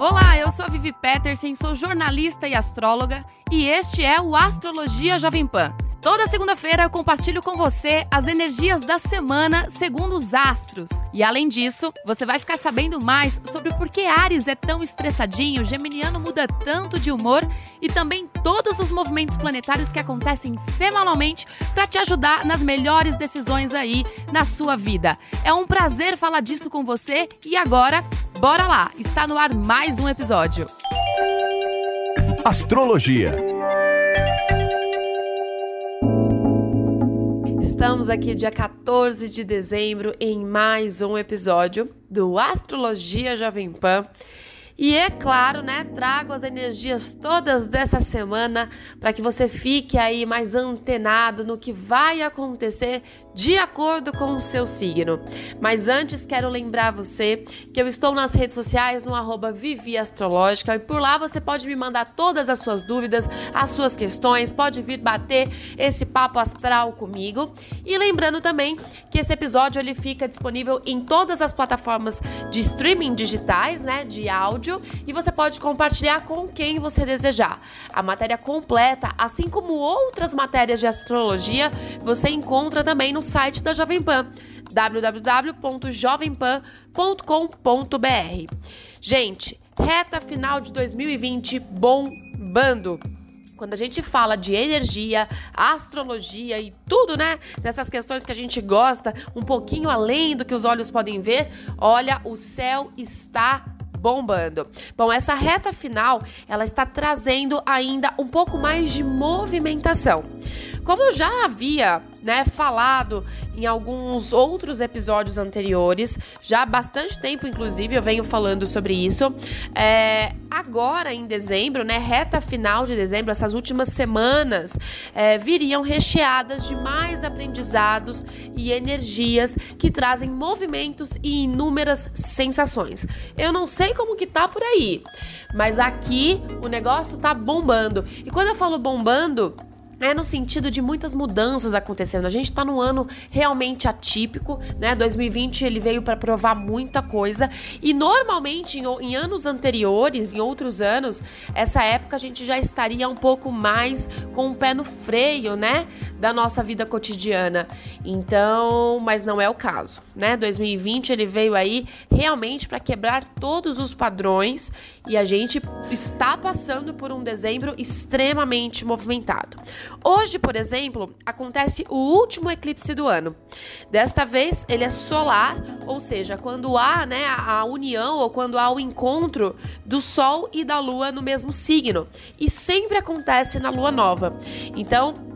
Olá, eu sou a Vivi Peterson, sou jornalista e astróloga e este é o Astrologia Jovem Pan. Toda segunda-feira eu compartilho com você as energias da semana segundo os astros. E além disso, você vai ficar sabendo mais sobre por que Ares é tão estressadinho, Geminiano muda tanto de humor e também todos os movimentos planetários que acontecem semanalmente para te ajudar nas melhores decisões aí na sua vida. É um prazer falar disso com você e agora, bora lá! Está no ar mais um episódio. Astrologia. Estamos aqui dia 14 de dezembro em mais um episódio do Astrologia Jovem Pan. E é claro, né, trago as energias todas dessa semana para que você fique aí mais antenado no que vai acontecer de acordo com o seu signo. Mas antes quero lembrar você que eu estou nas redes sociais no arroba Vivi Astrológica e por lá você pode me mandar todas as suas dúvidas, as suas questões, pode vir bater esse papo astral comigo. E lembrando também que esse episódio ele fica disponível em todas as plataformas de streaming digitais, né, de áudio e você pode compartilhar com quem você desejar. A matéria completa, assim como outras matérias de astrologia, você encontra também no site da Jovem Pan www.jovempan.com.br. Gente, reta final de 2020 bombando quando a gente fala de energia, astrologia e tudo, né? Dessas questões que a gente gosta, um pouquinho além do que os olhos podem ver, olha, o céu está bombando. Bom, essa reta final, ela está trazendo ainda um pouco mais de movimentação. Como eu já havia né, falado em alguns outros episódios anteriores, já há bastante tempo, inclusive, eu venho falando sobre isso. É, agora, em dezembro, né, reta final de dezembro, essas últimas semanas é, viriam recheadas de mais aprendizados e energias que trazem movimentos e inúmeras sensações. Eu não sei como que tá por aí, mas aqui o negócio tá bombando. E quando eu falo bombando, é no sentido de muitas mudanças acontecendo. A gente está num ano realmente atípico, né? 2020 ele veio para provar muita coisa e normalmente em, em, anos anteriores, em outros anos, essa época a gente já estaria um pouco mais com o pé no freio, né, da nossa vida cotidiana. Então, mas não é o caso, né? 2020 ele veio aí realmente para quebrar todos os padrões e a gente está passando por um dezembro extremamente movimentado. Hoje, por exemplo, acontece o último eclipse do ano. Desta vez, ele é solar, ou seja, quando há né, a união ou quando há o encontro do Sol e da Lua no mesmo signo. E sempre acontece na Lua nova. Então,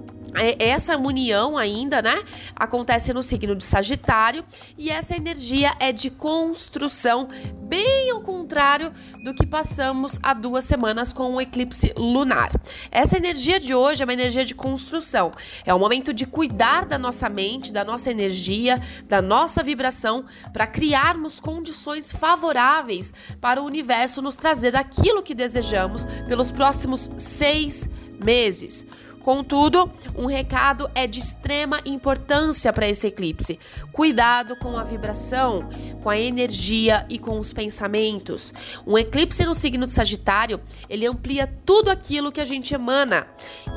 essa união ainda, né, acontece no signo de Sagitário e essa energia é de construção, bem ao contrário do que passamos há duas semanas com o eclipse lunar. Essa energia de hoje é uma energia de construção, é o momento de cuidar da nossa mente, da nossa energia, da nossa vibração para criarmos condições favoráveis para o universo nos trazer aquilo que desejamos pelos próximos seis meses. Contudo, um recado é de extrema importância para esse eclipse. Cuidado com a vibração, com a energia e com os pensamentos. Um eclipse no signo de Sagitário, ele amplia tudo aquilo que a gente emana,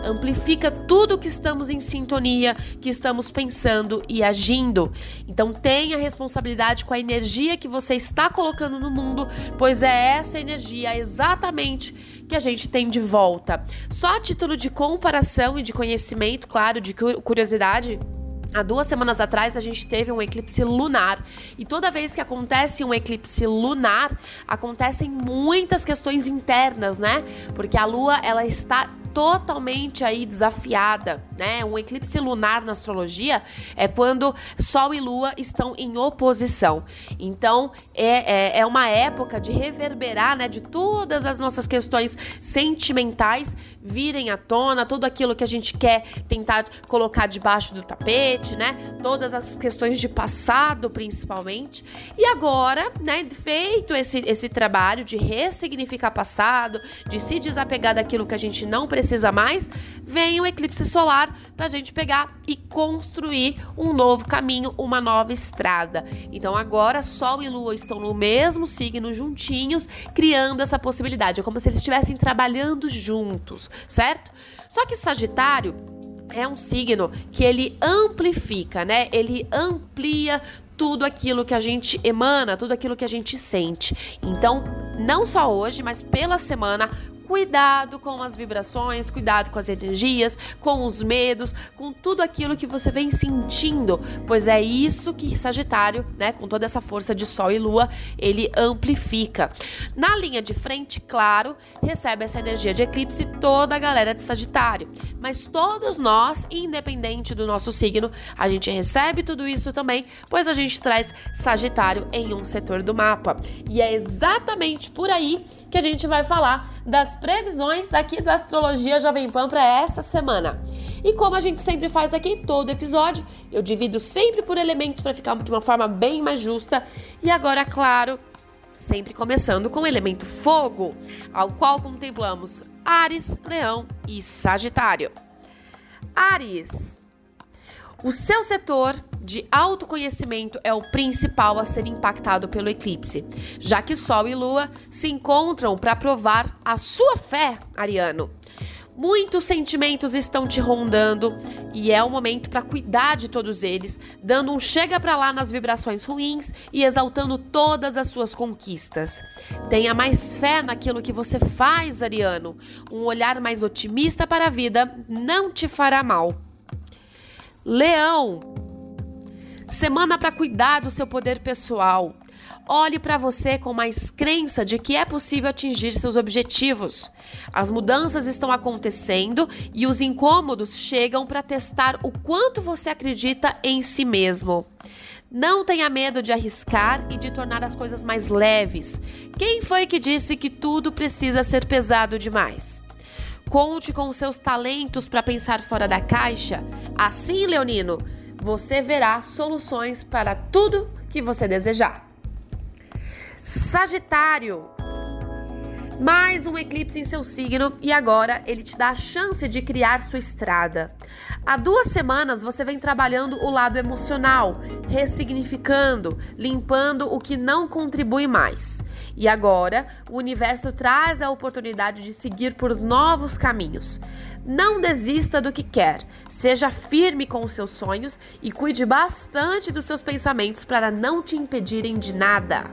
amplifica tudo que estamos em sintonia, que estamos pensando e agindo. Então tenha responsabilidade com a energia que você está colocando no mundo, pois é essa energia exatamente que a gente tem de volta. Só a título de comparação e de conhecimento, claro, de curiosidade, Há duas semanas atrás a gente teve um eclipse lunar e toda vez que acontece um eclipse lunar acontecem muitas questões internas, né? Porque a Lua ela está totalmente aí desafiada, né? Um eclipse lunar na astrologia é quando Sol e Lua estão em oposição. Então é, é, é uma época de reverberar, né? De todas as nossas questões sentimentais virem à tona, tudo aquilo que a gente quer tentar colocar debaixo do tapete, né? Todas as questões de passado, principalmente. E agora, né? Feito esse, esse trabalho de ressignificar passado, de se desapegar daquilo que a gente não precisa mais, vem o eclipse solar para a gente pegar e construir um novo caminho, uma nova estrada. Então agora Sol e Lua estão no mesmo signo juntinhos, criando essa possibilidade. É como se eles estivessem trabalhando juntos, certo? Só que Sagitário é um signo que ele amplifica, né? Ele amplia tudo aquilo que a gente emana, tudo aquilo que a gente sente. Então, não só hoje, mas pela semana, cuidado com as vibrações, cuidado com as energias, com os medos, com tudo aquilo que você vem sentindo, pois é isso que Sagitário, né, com toda essa força de Sol e Lua, ele amplifica. Na linha de frente, claro, recebe essa energia de eclipse toda a galera de Sagitário, mas todos nós, independente do nosso signo, a gente recebe tudo isso também, pois a gente traz Sagitário em um setor do mapa. E é exatamente por aí que a gente vai falar das previsões aqui do Astrologia Jovem Pan para essa semana. E como a gente sempre faz aqui todo episódio, eu divido sempre por elementos para ficar de uma forma bem mais justa. E agora, claro, sempre começando com o elemento fogo, ao qual contemplamos Ares, Leão e Sagitário. Ares. O seu setor de autoconhecimento é o principal a ser impactado pelo eclipse, já que Sol e Lua se encontram para provar a sua fé, Ariano. Muitos sentimentos estão te rondando e é o momento para cuidar de todos eles, dando um chega para lá nas vibrações ruins e exaltando todas as suas conquistas. Tenha mais fé naquilo que você faz, Ariano. Um olhar mais otimista para a vida não te fará mal. Leão, Semana para cuidar do seu poder pessoal. Olhe para você com mais crença de que é possível atingir seus objetivos. As mudanças estão acontecendo e os incômodos chegam para testar o quanto você acredita em si mesmo. Não tenha medo de arriscar e de tornar as coisas mais leves. Quem foi que disse que tudo precisa ser pesado demais? Conte com seus talentos para pensar fora da caixa. Assim, Leonino, você verá soluções para tudo que você desejar. Sagitário. Mais um eclipse em seu signo e agora ele te dá a chance de criar sua estrada. Há duas semanas você vem trabalhando o lado emocional, ressignificando, limpando o que não contribui mais. E agora o universo traz a oportunidade de seguir por novos caminhos. Não desista do que quer, seja firme com os seus sonhos e cuide bastante dos seus pensamentos para não te impedirem de nada.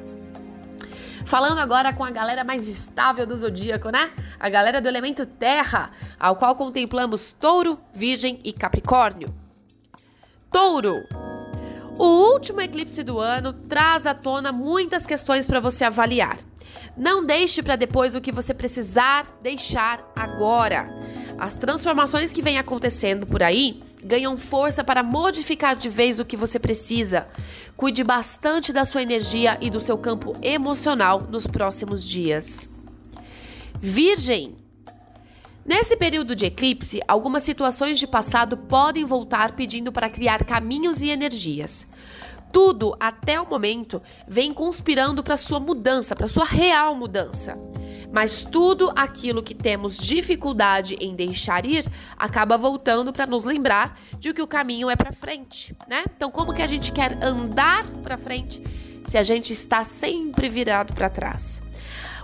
Falando agora com a galera mais estável do zodíaco, né? A galera do elemento terra, ao qual contemplamos Touro, Virgem e Capricórnio. Touro. O último eclipse do ano traz à tona muitas questões para você avaliar. Não deixe para depois o que você precisar deixar agora. As transformações que vêm acontecendo por aí ganham força para modificar de vez o que você precisa. Cuide bastante da sua energia e do seu campo emocional nos próximos dias. Virgem. Nesse período de eclipse, algumas situações de passado podem voltar pedindo para criar caminhos e energias. Tudo, até o momento, vem conspirando para sua mudança, para sua real mudança. Mas tudo aquilo que temos dificuldade em deixar ir acaba voltando para nos lembrar de que o caminho é para frente, né? Então, como que a gente quer andar para frente se a gente está sempre virado para trás?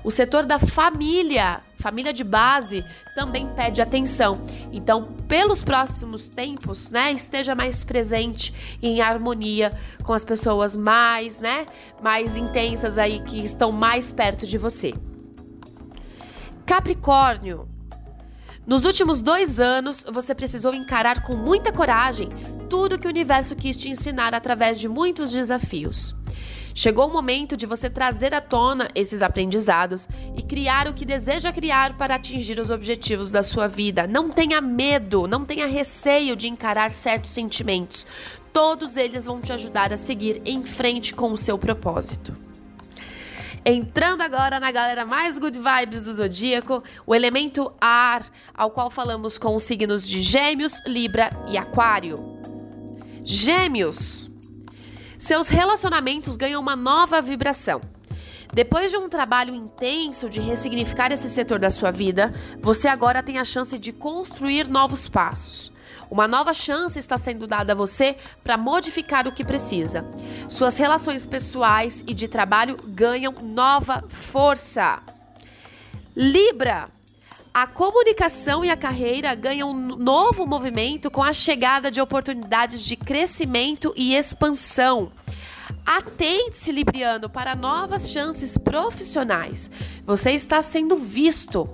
O setor da família, família de base, também pede atenção. Então, pelos próximos tempos, né, esteja mais presente em harmonia com as pessoas mais, né, mais intensas aí que estão mais perto de você. Capricórnio. Nos últimos dois anos, você precisou encarar com muita coragem tudo que o universo quis te ensinar através de muitos desafios. Chegou o momento de você trazer à tona esses aprendizados e criar o que deseja criar para atingir os objetivos da sua vida. Não tenha medo, não tenha receio de encarar certos sentimentos. Todos eles vão te ajudar a seguir em frente com o seu propósito. Entrando agora na galera mais good vibes do zodíaco, o elemento ar, ao qual falamos com os signos de Gêmeos, Libra e Aquário. Gêmeos. Seus relacionamentos ganham uma nova vibração. Depois de um trabalho intenso de ressignificar esse setor da sua vida, você agora tem a chance de construir novos passos. Uma nova chance está sendo dada a você para modificar o que precisa. Suas relações pessoais e de trabalho ganham nova força. Libra. A comunicação e a carreira ganham um novo movimento com a chegada de oportunidades de crescimento e expansão. Atente-se, Libriano, para novas chances profissionais. Você está sendo visto.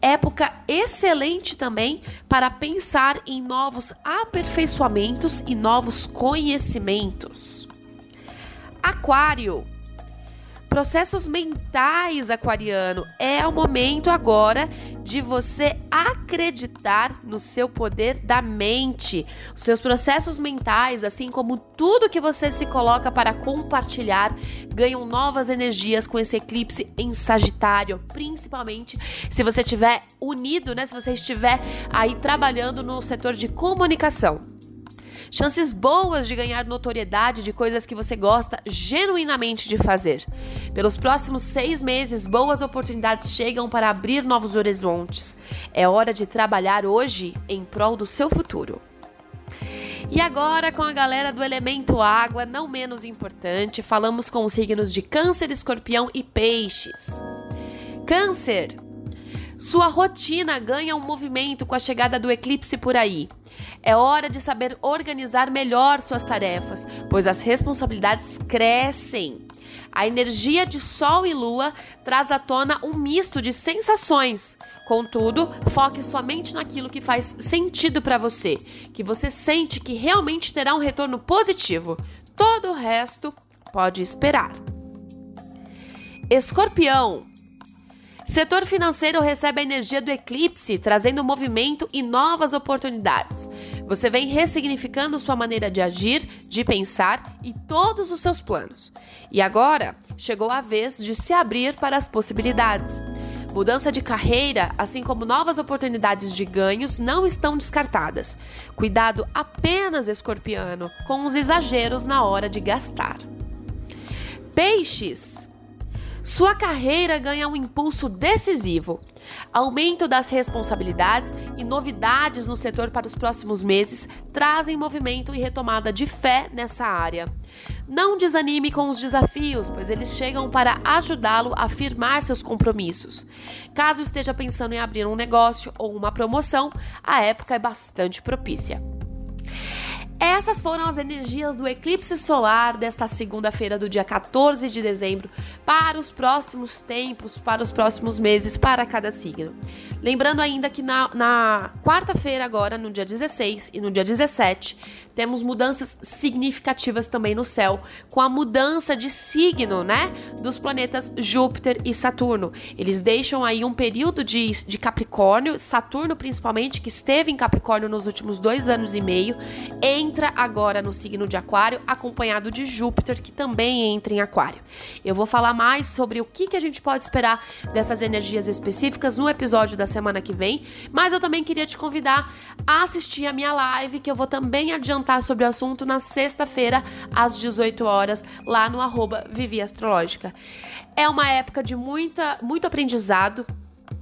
Época excelente também para pensar em novos aperfeiçoamentos e novos conhecimentos. Aquário. Processos mentais, aquariano, é o momento agora de você acreditar no seu poder da mente. Os seus processos mentais, assim como tudo que você se coloca para compartilhar, ganham novas energias com esse eclipse em Sagitário, principalmente se você estiver unido, né? Se você estiver aí trabalhando no setor de comunicação chances boas de ganhar notoriedade de coisas que você gosta genuinamente de fazer. Pelos próximos seis meses, boas oportunidades chegam para abrir novos horizontes. É hora de trabalhar hoje em prol do seu futuro. E agora, com a galera do elemento água, não menos importante, falamos com os signos de Câncer, Escorpião e Peixes. Câncer, sua rotina ganha um movimento com a chegada do eclipse por aí. É hora de saber organizar melhor suas tarefas, pois as responsabilidades crescem. A energia de Sol e Lua traz à tona um misto de sensações. Contudo, foque somente naquilo que faz sentido para você, que você sente que realmente terá um retorno positivo. Todo o resto pode esperar. Escorpião, Setor financeiro recebe a energia do eclipse, trazendo movimento e novas oportunidades. Você vem ressignificando sua maneira de agir, de pensar e todos os seus planos. E agora chegou a vez de se abrir para as possibilidades. Mudança de carreira, assim como novas oportunidades de ganhos, não estão descartadas. Cuidado apenas, escorpiano, com os exageros na hora de gastar. Peixes. Sua carreira ganha um impulso decisivo. Aumento das responsabilidades e novidades no setor para os próximos meses trazem movimento e retomada de fé nessa área. Não desanime com os desafios, pois eles chegam para ajudá-lo a firmar seus compromissos. Caso esteja pensando em abrir um negócio ou uma promoção, a época é bastante propícia. Essas foram as energias do eclipse solar desta segunda-feira, do dia 14 de dezembro, para os próximos tempos, para os próximos meses, para cada signo. Lembrando ainda que na, na quarta-feira, agora, no dia 16 e no dia 17, temos mudanças significativas também no céu, com a mudança de signo, né? Dos planetas Júpiter e Saturno. Eles deixam aí um período de, de Capricórnio, Saturno principalmente, que esteve em Capricórnio nos últimos dois anos e meio, entra agora no signo de Aquário, acompanhado de Júpiter, que também entra em Aquário. Eu vou falar mais sobre o que, que a gente pode esperar dessas energias específicas no episódio da semana que vem, mas eu também queria te convidar a assistir a minha live, que eu vou também adiantar sobre o assunto na sexta-feira, às 18 horas, lá no arroba Vivi Astrológica. É uma época de muita, muito aprendizado,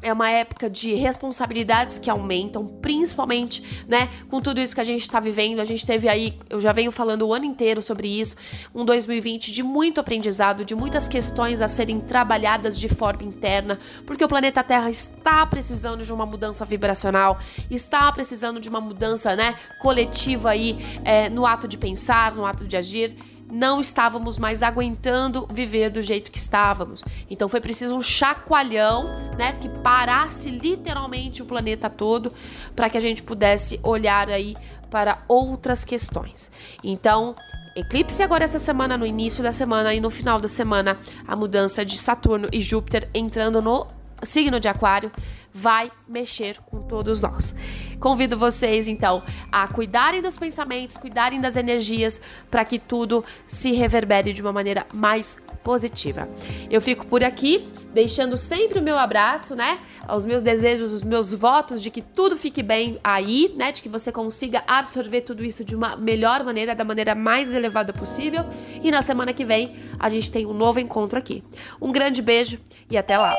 é uma época de responsabilidades que aumentam, principalmente, né, com tudo isso que a gente está vivendo. A gente teve aí, eu já venho falando o ano inteiro sobre isso, um 2020 de muito aprendizado, de muitas questões a serem trabalhadas de forma interna, porque o planeta Terra está precisando de uma mudança vibracional, está precisando de uma mudança, né, coletiva aí é, no ato de pensar, no ato de agir não estávamos mais aguentando viver do jeito que estávamos. Então foi preciso um chacoalhão, né, que parasse literalmente o planeta todo para que a gente pudesse olhar aí para outras questões. Então, eclipse agora essa semana, no início da semana e no final da semana, a mudança de Saturno e Júpiter entrando no signo de Aquário vai mexer com todos nós. Convido vocês então a cuidarem dos pensamentos, cuidarem das energias para que tudo se reverbere de uma maneira mais positiva. Eu fico por aqui, deixando sempre o meu abraço, né? Os meus desejos, os meus votos de que tudo fique bem aí, né? De que você consiga absorver tudo isso de uma melhor maneira, da maneira mais elevada possível. E na semana que vem a gente tem um novo encontro aqui. Um grande beijo e até lá.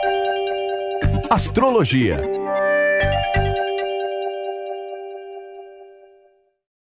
Astrologia